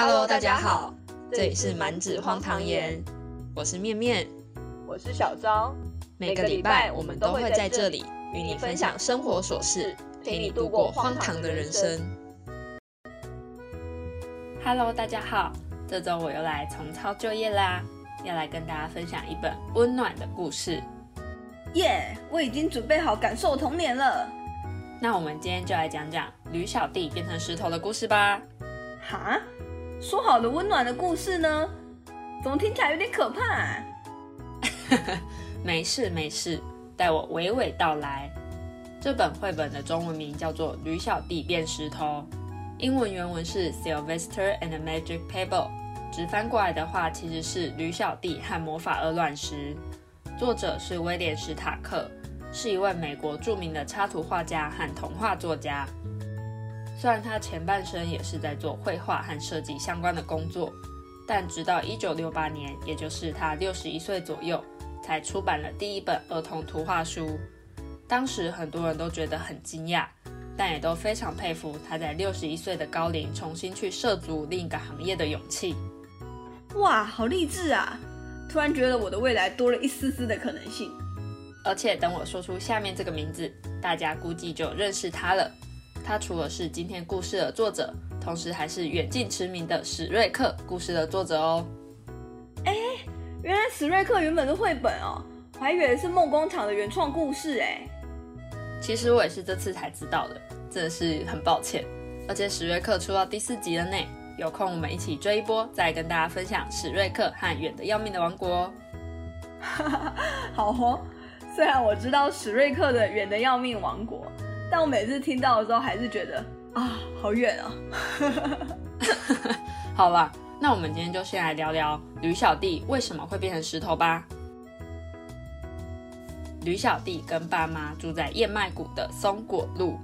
Hello，大家好，这里是满纸荒唐言，我是面面，我是小昭。每个礼拜我们都会在这里与你分享生活琐事，陪你度过荒唐的人生。Hello，大家好，这周我又来重操旧业啦，要来跟大家分享一本温暖的故事。耶，我已经准备好感受童年了。那我们今天就来讲讲驴小弟变成石头的故事吧。哈，说好的温暖的故事呢？怎么听起来有点可怕？没事没事，待我娓娓道来。这本绘本的中文名叫做《吕小弟变石头》，英文原文是《Sylvester and the Magic Pebble》，直翻过来的话其实是《吕小弟和魔法鹅卵石》。作者是威廉·史塔克。是一位美国著名的插图画家和童话作家。虽然他前半生也是在做绘画和设计相关的工作，但直到1968年，也就是他61岁左右，才出版了第一本儿童图画书。当时很多人都觉得很惊讶，但也都非常佩服他在61岁的高龄重新去涉足另一个行业的勇气。哇，好励志啊！突然觉得我的未来多了一丝丝的可能性。而且等我说出下面这个名字，大家估计就认识他了。他除了是今天故事的作者，同时还是远近驰名的史瑞克故事的作者哦。哎，原来史瑞克原本是绘本哦，我还以为是梦工厂的原创故事哎。其实我也是这次才知道的，真的是很抱歉。而且史瑞克出到第四集了呢，有空我们一起追一波，再跟大家分享史瑞克和远的要命的王国。好哦。虽然我知道史瑞克的远的要命王国，但我每次听到的时候还是觉得啊，好远啊！好了，那我们今天就先来聊聊吕小弟为什么会变成石头吧。吕小弟跟爸妈住在燕麦谷的松果路。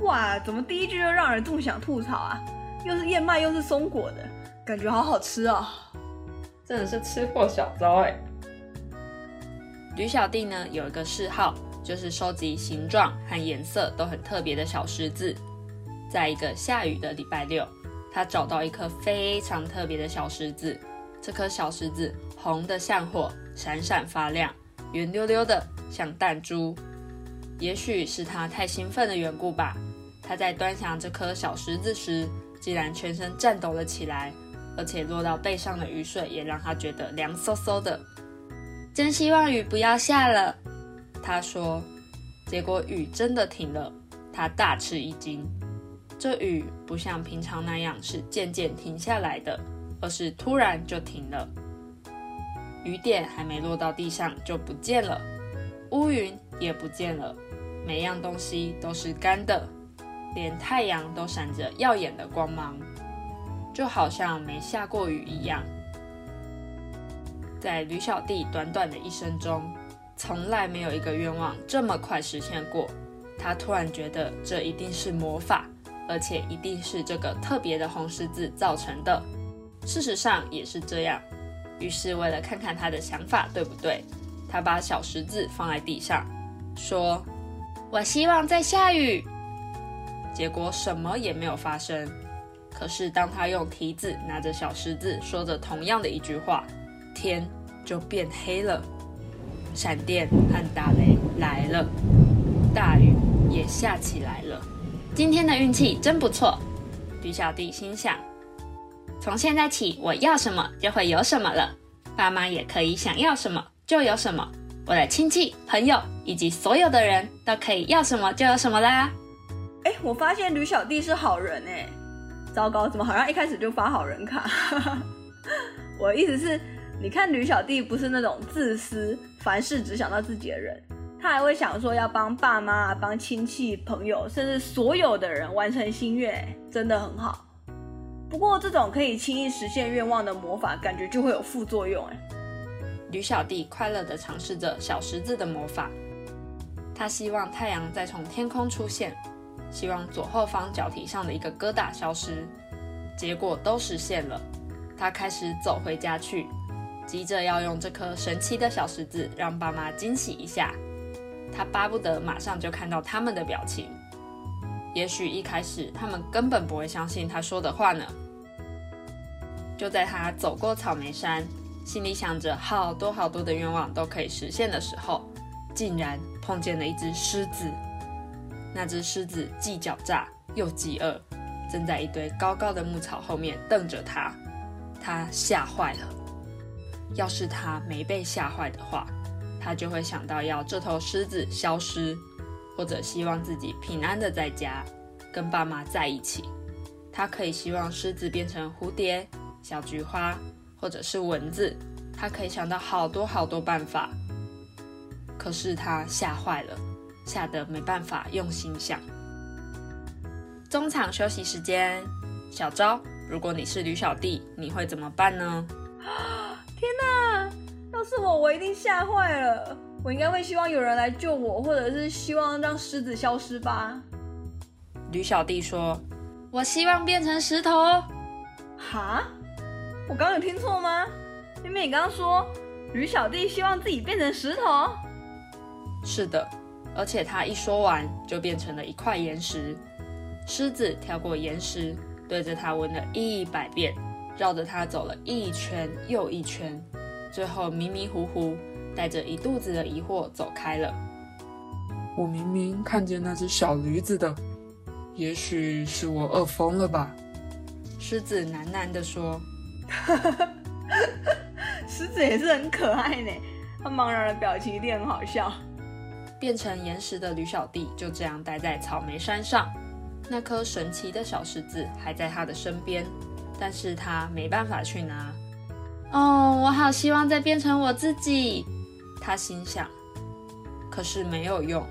哇，怎么第一句就让人这么想吐槽啊？又是燕麦又是松果的感觉，好好吃哦！真的是吃货小招哎。吕小弟呢有一个嗜好，就是收集形状和颜色都很特别的小石子。在一个下雨的礼拜六，他找到一颗非常特别的小石子。这颗小石子红的像火，闪闪发亮，圆溜溜的像弹珠。也许是他太兴奋的缘故吧，他在端详这颗小石子时，竟然全身颤抖了起来，而且落到背上的雨水也让他觉得凉飕飕的。真希望雨不要下了，他说。结果雨真的停了，他大吃一惊。这雨不像平常那样是渐渐停下来的，而是突然就停了。雨点还没落到地上就不见了，乌云也不见了，每样东西都是干的，连太阳都闪着耀眼的光芒，就好像没下过雨一样。在吕小弟短短的一生中，从来没有一个愿望这么快实现过。他突然觉得这一定是魔法，而且一定是这个特别的红十字造成的。事实上也是这样。于是为了看看他的想法对不对，他把小十字放在地上，说：“我希望在下雨。”结果什么也没有发生。可是当他用蹄子拿着小十字，说着同样的一句话。天就变黑了，闪电和打雷来了，大雨也下起来了。今天的运气真不错，吕小弟心想。从现在起，我要什么就会有什么了，爸妈也可以想要什么就有什么，我的亲戚、朋友以及所有的人都可以要什么就有什么啦。哎，我发现吕小弟是好人哎，糟糕，怎么好像一开始就发好人卡？我的意思是。你看吕小弟不是那种自私、凡事只想到自己的人，他还会想说要帮爸妈、帮亲戚、朋友，甚至所有的人完成心愿，真的很好。不过这种可以轻易实现愿望的魔法，感觉就会有副作用哎。吕小弟快乐地尝试着小十字的魔法，他希望太阳再从天空出现，希望左后方脚蹄上的一个疙瘩消失，结果都实现了。他开始走回家去。急着要用这颗神奇的小石子让爸妈惊喜一下，他巴不得马上就看到他们的表情。也许一开始他们根本不会相信他说的话呢。就在他走过草莓山，心里想着好多好多的愿望都可以实现的时候，竟然碰见了一只狮子。那只狮子既狡诈又饥饿，正在一堆高高的牧草后面瞪着他。他吓坏了。要是他没被吓坏的话，他就会想到要这头狮子消失，或者希望自己平安的在家，跟爸妈在一起。他可以希望狮子变成蝴蝶、小菊花，或者是蚊子。他可以想到好多好多办法。可是他吓坏了，吓得没办法用心想。中场休息时间，小昭，如果你是吕小弟，你会怎么办呢？天哪！要是我，我一定吓坏了。我应该会希望有人来救我，或者是希望让狮子消失吧。吕小弟说：“我希望变成石头。”哈？我刚有听错吗？明明你刚刚说吕小弟希望自己变成石头。是的，而且他一说完就变成了一块岩石。狮子跳过岩石，对着他闻了一百遍。绕着他走了一圈又一圈，最后迷迷糊糊，带着一肚子的疑惑走开了。我明明看见那只小驴子的，也许是我饿疯了吧？狮子喃喃地说：“狮子也是很可爱呢，它茫然的表情一定很好笑。”变成岩石的驴小弟就这样待在草莓山上，那颗神奇的小石子还在他的身边。但是他没办法去拿。哦，我好希望再变成我自己，他心想。可是没有用，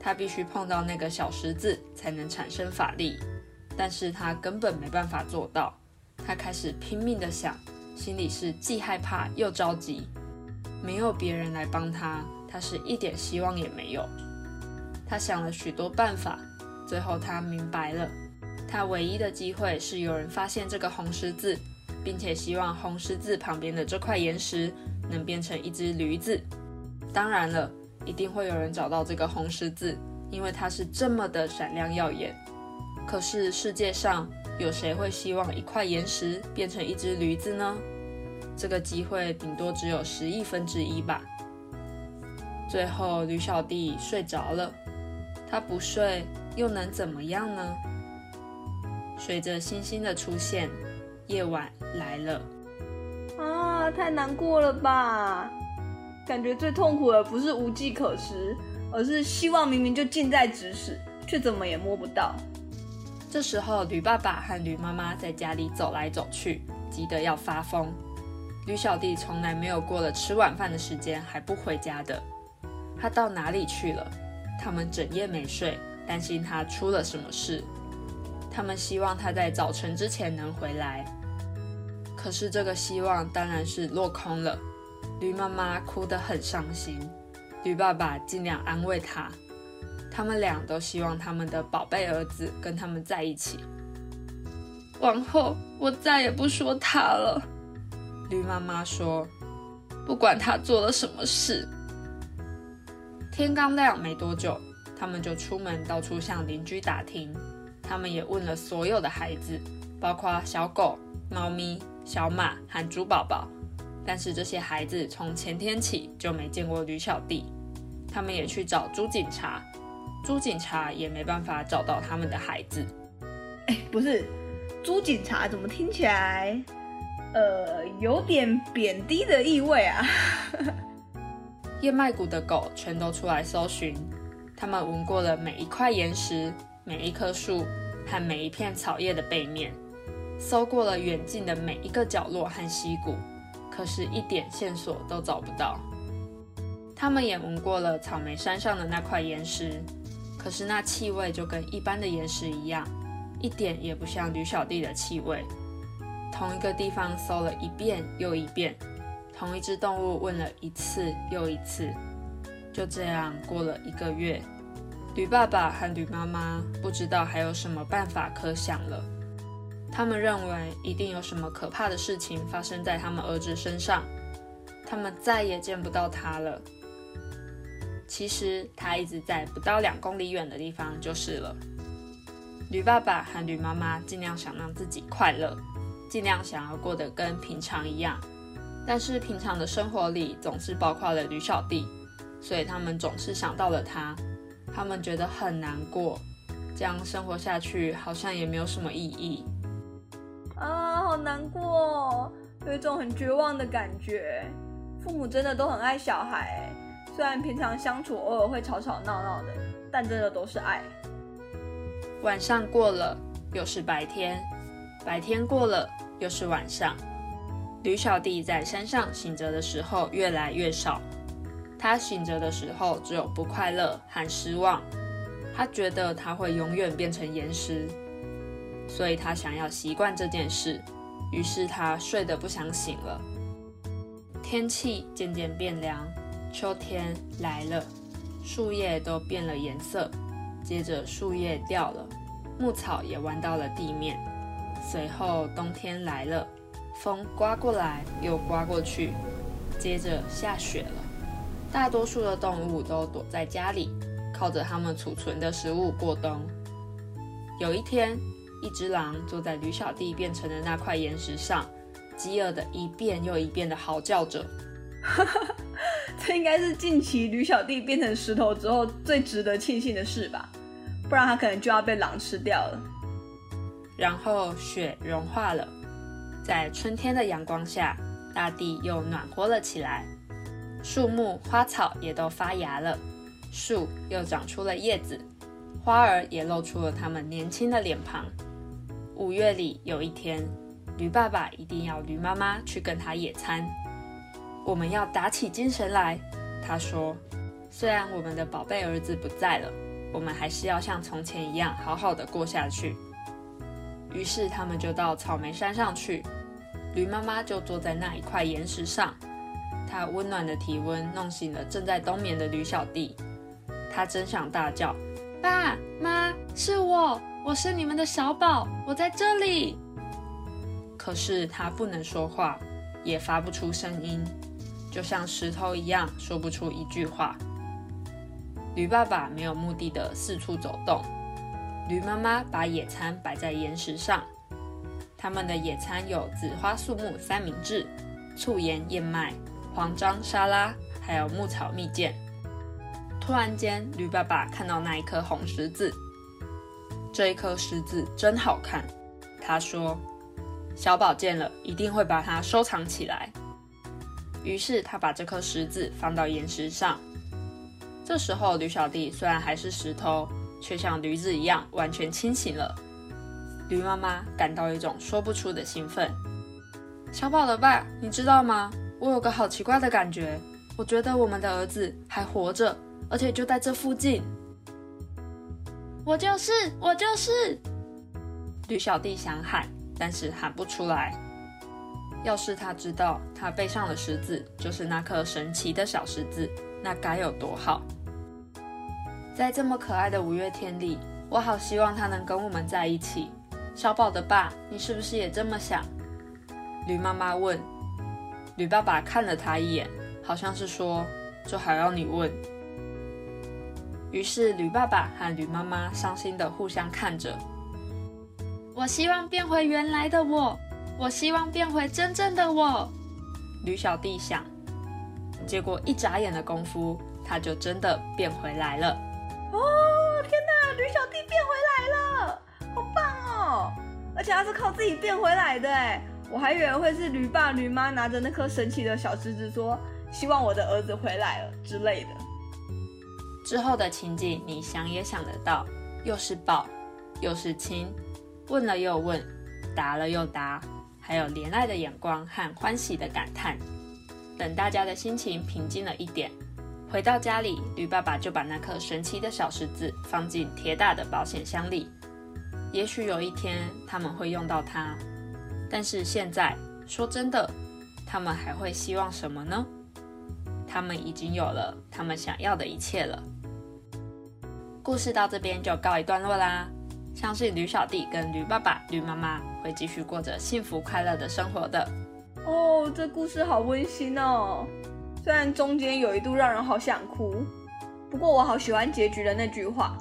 他必须碰到那个小石子才能产生法力。但是他根本没办法做到。他开始拼命的想，心里是既害怕又着急。没有别人来帮他，他是一点希望也没有。他想了许多办法，最后他明白了。他唯一的机会是有人发现这个红十字，并且希望红十字旁边的这块岩石能变成一只驴子。当然了，一定会有人找到这个红十字，因为它是这么的闪亮耀眼。可是世界上有谁会希望一块岩石变成一只驴子呢？这个机会顶多只有十亿分之一吧。最后，驴小弟睡着了。他不睡又能怎么样呢？随着星星的出现，夜晚来了。啊，太难过了吧！感觉最痛苦的不是无计可施，而是希望明明就近在咫尺，却怎么也摸不到。这时候，驴爸爸和驴妈妈在家里走来走去，急得要发疯。驴小弟从来没有过了吃晚饭的时间还不回家的。他到哪里去了？他们整夜没睡，担心他出了什么事。他们希望他在早晨之前能回来，可是这个希望当然是落空了。驴妈妈哭得很伤心，驴爸爸尽量安慰他。他们俩都希望他们的宝贝儿子跟他们在一起。往后我再也不说他了，驴妈妈说，不管他做了什么事。天刚亮没多久，他们就出门到处向邻居打听。他们也问了所有的孩子，包括小狗、猫咪、小马和猪宝宝，但是这些孩子从前天起就没见过驴小弟。他们也去找猪警察，猪警察也没办法找到他们的孩子。哎，不是，猪警察怎么听起来，呃，有点贬低的意味啊？燕麦谷的狗全都出来搜寻，他们闻过了每一块岩石，每一棵树。和每一片草叶的背面，搜过了远近的每一个角落和溪谷，可是一点线索都找不到。他们也闻过了草莓山上的那块岩石，可是那气味就跟一般的岩石一样，一点也不像驴小弟的气味。同一个地方搜了一遍又一遍，同一只动物问了一次又一次，就这样过了一个月。驴爸爸和驴妈妈不知道还有什么办法可想了。他们认为一定有什么可怕的事情发生在他们儿子身上，他们再也见不到他了。其实他一直在不到两公里远的地方就是了。驴爸爸和驴妈妈尽量想让自己快乐，尽量想要过得跟平常一样。但是平常的生活里总是包括了驴小弟，所以他们总是想到了他。他们觉得很难过，这样生活下去好像也没有什么意义。啊，好难过，有一种很绝望的感觉。父母真的都很爱小孩，虽然平常相处偶尔会吵吵闹闹的，但真的都是爱。晚上过了，又是白天；白天过了，又是晚上。吕小弟在山上醒着的时候越来越少，他醒着的时候只有不快乐和失望。他觉得他会永远变成岩石，所以他想要习惯这件事。于是他睡得不想醒了。天气渐渐变凉，秋天来了，树叶都变了颜色。接着树叶掉了，牧草也弯到了地面。随后冬天来了。风刮过来又刮过去，接着下雪了。大多数的动物都躲在家里，靠着它们储存的食物过冬。有一天，一只狼坐在驴小弟变成的那块岩石上，饥饿的一遍又一遍的嚎叫着。这应该是近期吕小弟变成石头之后最值得庆幸的事吧？不然他可能就要被狼吃掉了。然后雪融化了。在春天的阳光下，大地又暖和了起来，树木、花草也都发芽了，树又长出了叶子，花儿也露出了它们年轻的脸庞。五月里有一天，驴爸爸一定要驴妈妈去跟他野餐。我们要打起精神来，他说。虽然我们的宝贝儿子不在了，我们还是要像从前一样好好的过下去。于是他们就到草莓山上去，驴妈妈就坐在那一块岩石上，他温暖的体温弄醒了正在冬眠的驴小弟，他真想大叫：“爸妈，是我，我是你们的小宝，我在这里。”可是他不能说话，也发不出声音，就像石头一样，说不出一句话。驴爸爸没有目的的四处走动。驴妈妈把野餐摆在岩石上，他们的野餐有紫花树木三明治、醋盐燕麦、黄章沙拉，还有牧草蜜饯。突然间，驴爸爸看到那一颗红十字，这一颗十字真好看。他说：“小宝见了一定会把它收藏起来。”于是他把这颗石子放到岩石上。这时候，驴小弟虽然还是石头。却像驴子一样完全清醒了。驴妈妈感到一种说不出的兴奋。小宝的爸，你知道吗？我有个好奇怪的感觉，我觉得我们的儿子还活着，而且就在这附近。我就是，我就是。驴小弟想喊，但是喊不出来。要是他知道他背上的十字就是那颗神奇的小十字，那该有多好！在这么可爱的五月天里，我好希望他能跟我们在一起。小宝的爸，你是不是也这么想？驴妈妈问。驴爸爸看了他一眼，好像是说：“这还要你问？”于是驴爸爸和驴妈妈伤心的互相看着。我希望变回原来的我，我希望变回真正的我。驴小弟想。结果一眨眼的功夫，他就真的变回来了。哦，天哪！驴小弟变回来了，好棒哦！而且他是靠自己变回来的哎，我还以为会是驴爸驴妈拿着那颗神奇的小石子说“希望我的儿子回来了”之类的。之后的情景你想也想得到，又是抱，又是亲，问了又问，答了又答，还有怜爱的眼光和欢喜的感叹。等大家的心情平静了一点。回到家里，驴爸爸就把那颗神奇的小石子放进铁打的保险箱里。也许有一天他们会用到它，但是现在说真的，他们还会希望什么呢？他们已经有了他们想要的一切了。故事到这边就告一段落啦。相信驴小弟跟驴爸爸、驴妈妈会继续过着幸福快乐的生活的。哦，这故事好温馨哦。虽然中间有一度让人好想哭，不过我好喜欢结局的那句话：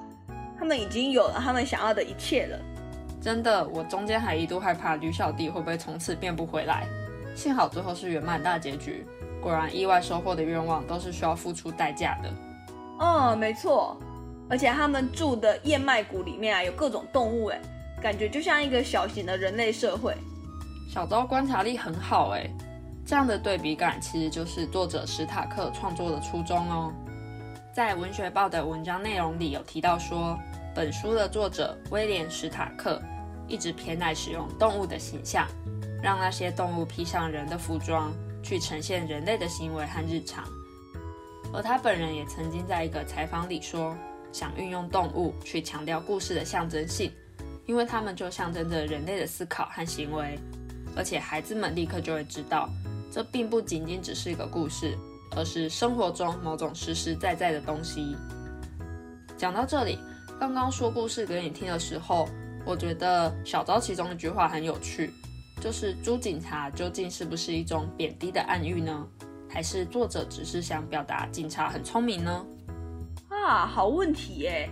他们已经有了他们想要的一切了。真的，我中间还一度害怕吕小弟会不会从此变不回来，幸好最后是圆满大结局。果然，意外收获的愿望都是需要付出代价的。哦，没错，而且他们住的燕麦谷里面啊，有各种动物，哎，感觉就像一个小型的人类社会。小昭观察力很好，哎，这样的对比感其实就是作者史塔克创作的初衷哦。在文学报的文章内容里有提到说，本书的作者威廉史塔克一直偏爱使用动物的形象，让那些动物披上人的服装。去呈现人类的行为和日常，而他本人也曾经在一个采访里说，想运用动物去强调故事的象征性，因为他们就象征着人类的思考和行为，而且孩子们立刻就会知道，这并不仅仅只是一个故事，而是生活中某种实实在在的东西。讲到这里，刚刚说故事给你听的时候，我觉得小昭其中一句话很有趣。就是猪警察究竟是不是一种贬低的暗喻呢？还是作者只是想表达警察很聪明呢？啊，好问题耶！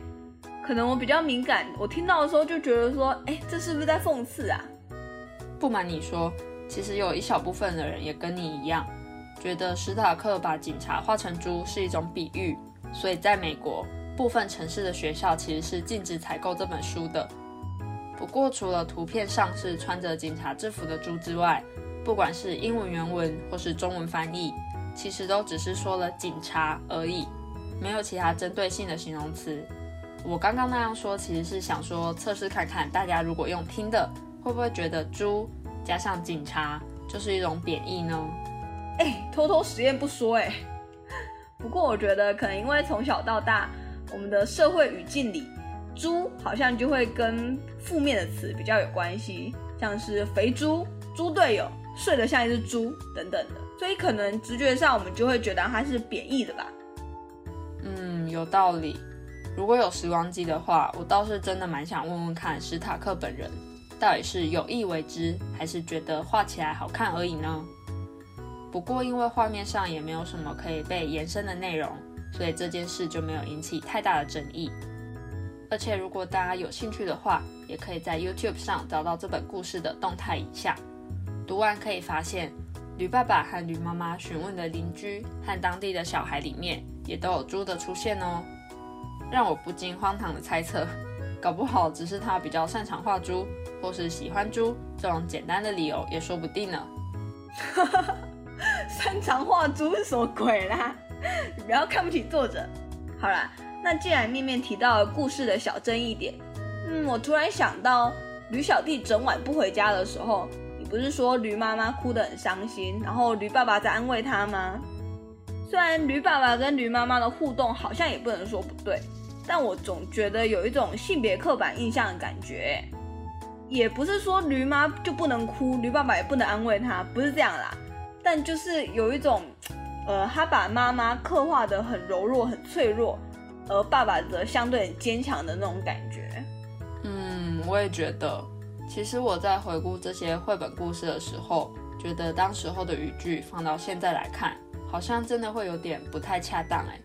可能我比较敏感，我听到的时候就觉得说，哎，这是不是在讽刺啊？不瞒你说，其实有一小部分的人也跟你一样，觉得史塔克把警察画成猪是一种比喻，所以在美国部分城市的学校其实是禁止采购这本书的。不过，除了图片上是穿着警察制服的猪之外，不管是英文原文或是中文翻译，其实都只是说了警察而已，没有其他针对性的形容词。我刚刚那样说，其实是想说测试看看，大家如果用听的，会不会觉得猪加上警察就是一种贬义呢？哎，偷偷实验不说哎。不过我觉得可能因为从小到大，我们的社会语境里。猪好像就会跟负面的词比较有关系，像是肥猪、猪队友、睡得像一只猪等等的，所以可能直觉上我们就会觉得它是贬义的吧。嗯，有道理。如果有时光机的话，我倒是真的蛮想问问看史塔克本人，到底是有意为之，还是觉得画起来好看而已呢？不过因为画面上也没有什么可以被延伸的内容，所以这件事就没有引起太大的争议。而且，如果大家有兴趣的话，也可以在 YouTube 上找到这本故事的动态影像。读完可以发现，驴爸爸和驴妈妈询问的邻居和当地的小孩里面，也都有猪的出现哦。让我不禁荒唐的猜测，搞不好只是他比较擅长画猪，或是喜欢猪这种简单的理由也说不定呢。擅长画猪是什么鬼啦？你不要看不起作者。好啦。那既然面面提到了故事的小争议点，嗯，我突然想到，驴小弟整晚不回家的时候，你不是说驴妈妈哭得很伤心，然后驴爸爸在安慰他吗？虽然驴爸爸跟驴妈妈的互动好像也不能说不对，但我总觉得有一种性别刻板印象的感觉。也不是说驴妈就不能哭，驴爸爸也不能安慰他，不是这样啦。但就是有一种，呃，他把妈妈刻画的很柔弱、很脆弱。而爸爸则相对坚强的那种感觉。嗯，我也觉得。其实我在回顾这些绘本故事的时候，觉得当时候的语句放到现在来看，好像真的会有点不太恰当哎。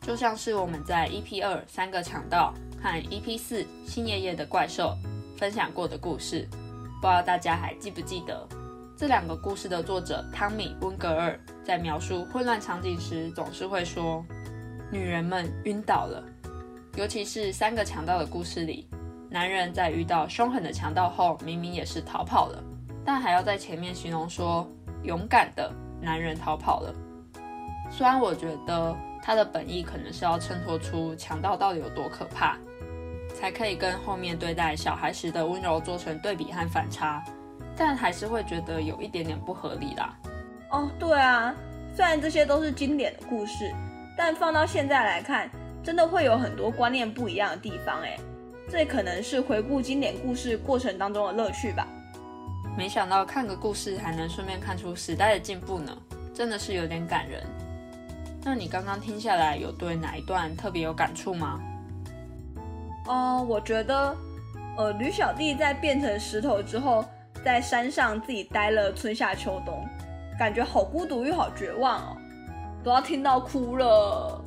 就像是我们在 EP 二三个强盗和 EP 四新爷爷的怪兽分享过的故事，不知道大家还记不记得？这两个故事的作者汤米温格尔在描述混乱场景时，总是会说。女人们晕倒了，尤其是三个强盗的故事里，男人在遇到凶狠的强盗后，明明也是逃跑了，但还要在前面形容说勇敢的男人逃跑了。虽然我觉得他的本意可能是要衬托出强盗到底有多可怕，才可以跟后面对待小孩时的温柔做成对比和反差，但还是会觉得有一点点不合理啦。哦，对啊，虽然这些都是经典的故事。但放到现在来看，真的会有很多观念不一样的地方哎，这可能是回顾经典故事过程当中的乐趣吧。没想到看个故事还能顺便看出时代的进步呢，真的是有点感人。那你刚刚听下来，有对哪一段特别有感触吗？哦，我觉得，呃，吕小弟在变成石头之后，在山上自己待了春夏秋冬，感觉好孤独又好绝望哦。都要听到哭了，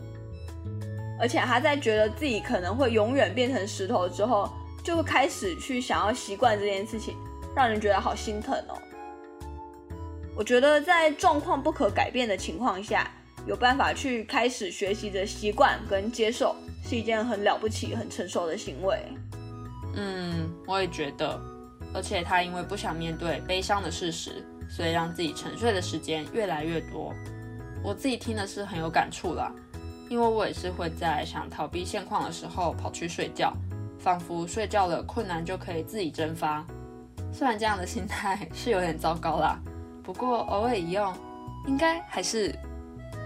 而且他在觉得自己可能会永远变成石头之后，就会开始去想要习惯这件事情，让人觉得好心疼哦。我觉得在状况不可改变的情况下，有办法去开始学习着习惯跟接受，是一件很了不起、很成熟的行为。嗯，我也觉得。而且他因为不想面对悲伤的事实，所以让自己沉睡的时间越来越多。我自己听的是很有感触啦，因为我也是会在想逃避现况的时候跑去睡觉，仿佛睡觉了困难就可以自己蒸发。虽然这样的心态是有点糟糕啦，不过偶尔一用，应该还是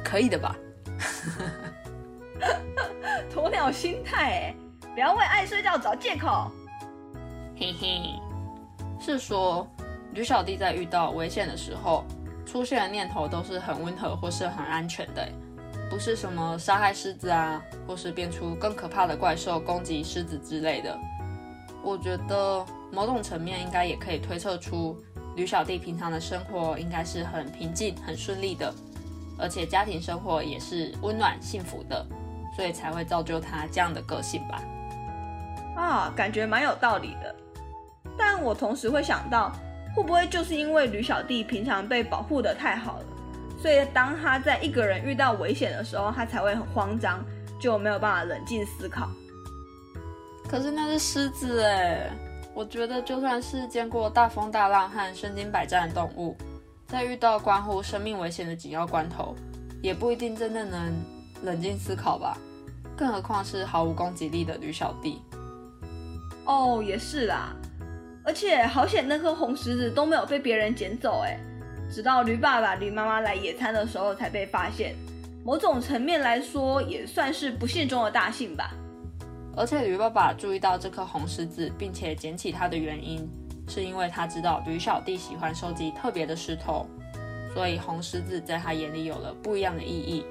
可以的吧。鸵鸟心态，哎，不要为爱睡觉找借口。嘿嘿。是说，吕小弟在遇到危险的时候，出现的念头都是很温和或是很安全的，不是什么杀害狮子啊，或是变出更可怕的怪兽攻击狮子之类的。我觉得某种层面应该也可以推测出，吕小弟平常的生活应该是很平静、很顺利的，而且家庭生活也是温暖幸福的，所以才会造就他这样的个性吧。啊，感觉蛮有道理的。但我同时会想到，会不会就是因为吕小弟平常被保护的太好了，所以当他在一个人遇到危险的时候，他才会很慌张，就没有办法冷静思考。可是那是狮子哎，我觉得就算是见过大风大浪和身经百战的动物，在遇到关乎生命危险的紧要关头，也不一定真的能冷静思考吧？更何况是毫无攻击力的吕小弟。哦，也是啦。而且好险，那颗红石子都没有被别人捡走，哎，直到驴爸爸、驴妈妈来野餐的时候才被发现。某种层面来说，也算是不幸中的大幸吧。而且驴爸爸注意到这颗红石子，并且捡起它的原因，是因为他知道驴小弟喜欢收集特别的石头，所以红石子在他眼里有了不一样的意义。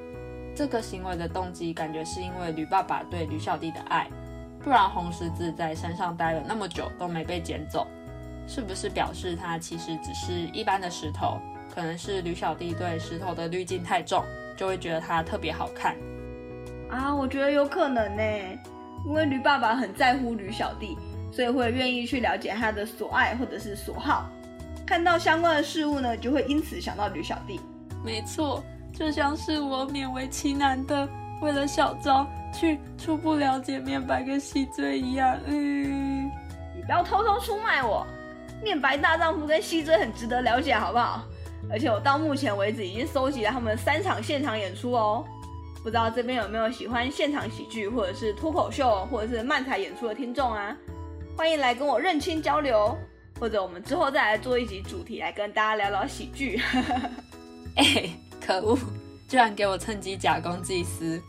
这个行为的动机，感觉是因为驴爸爸对驴小弟的爱。不然红十字在山上待了那么久都没被捡走，是不是表示它其实只是一般的石头？可能是吕小弟对石头的滤镜太重，就会觉得它特别好看啊？我觉得有可能呢，因为驴爸爸很在乎吕小弟，所以会愿意去了解他的所爱或者是所好，看到相关的事物呢，就会因此想到吕小弟。没错，这像是我勉为其难的为了小昭。去初步了解面白跟西追一样，嗯，你不要偷偷出卖我。面白大丈夫跟西追很值得了解，好不好？而且我到目前为止已经收集了他们三场现场演出哦。不知道这边有没有喜欢现场喜剧或者是脱口秀或者是漫才演出的听众啊？欢迎来跟我认亲交流，或者我们之后再来做一集主题来跟大家聊聊喜剧。哎，可恶，居然给我趁机假公济私！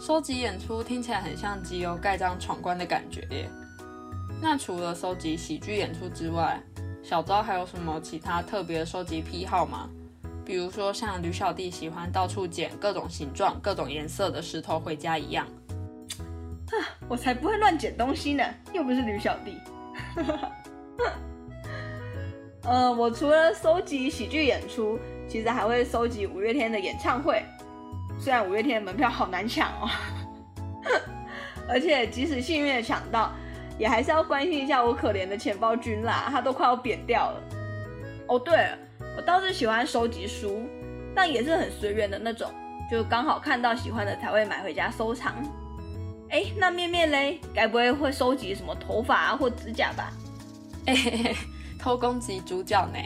收集演出听起来很像集邮盖章闯关的感觉耶。那除了收集喜剧演出之外，小昭还有什么其他特别的收集癖好吗？比如说像吕小弟喜欢到处捡各种形状、各种颜色的石头回家一样。啊，我才不会乱捡东西呢，又不是吕小弟。呃，我除了收集喜剧演出，其实还会收集五月天的演唱会。虽然五月天的门票好难抢哦，而且即使幸运的抢到，也还是要关心一下我可怜的钱包君啦，他都快要扁掉了。哦，对了，我倒是喜欢收集书，但也是很随缘的那种，就刚好看到喜欢的才会买回家收藏。哎，那面面嘞，该不会会收集什么头发啊或指甲吧？哎，偷攻击主角呢？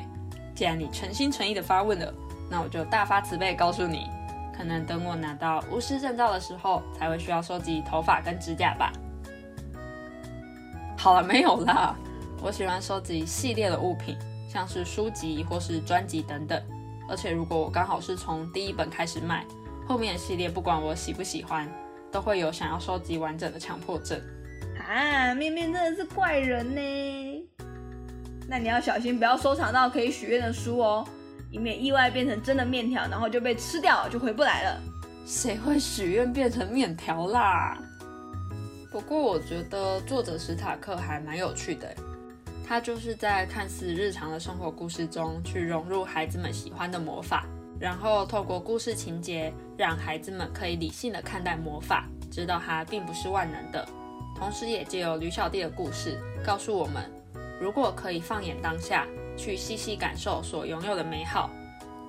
既然你诚心诚意的发问了，那我就大发慈悲告诉你。可能等我拿到巫师证照的时候，才会需要收集头发跟指甲吧。好了，没有啦。我喜欢收集系列的物品，像是书籍或是专辑等等。而且如果我刚好是从第一本开始卖，后面的系列不管我喜不喜欢，都会有想要收集完整的强迫症。啊，面面真的是怪人呢。那你要小心，不要收藏到可以许愿的书哦。以免意外变成真的面条，然后就被吃掉，就回不来了。谁会许愿变成面条啦？不过我觉得作者史塔克还蛮有趣的，他就是在看似日常的生活故事中去融入孩子们喜欢的魔法，然后透过故事情节让孩子们可以理性的看待魔法，知道它并不是万能的，同时也借由吕小弟的故事，告诉我们，如果可以放眼当下，去细细感受所拥有的美好，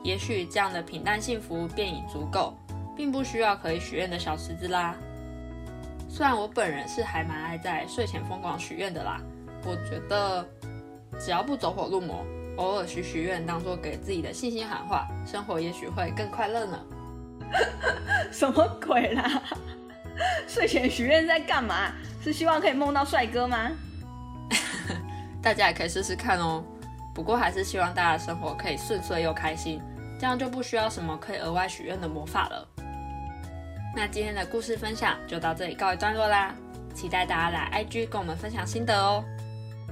也许这样的平淡幸福便已足够，并不需要可以许愿的小石子啦。虽然我本人是还蛮爱在睡前疯狂许愿的啦，我觉得只要不走火入魔，偶尔许许愿当做给自己的信心喊话，生活也许会更快乐呢。什么鬼啦？睡前许愿在干嘛？是希望可以梦到帅哥吗？大家也可以试试看哦。不过还是希望大家的生活可以顺遂又开心，这样就不需要什么可以额外许愿的魔法了。那今天的故事分享就到这里告一段落啦，期待大家来 IG 跟我们分享心得哦。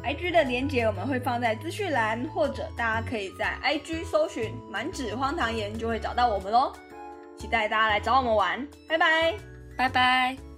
IG 的连接我们会放在资讯栏，或者大家可以在 IG 搜寻“满纸荒唐言”就会找到我们喽。期待大家来找我们玩，拜拜，拜拜。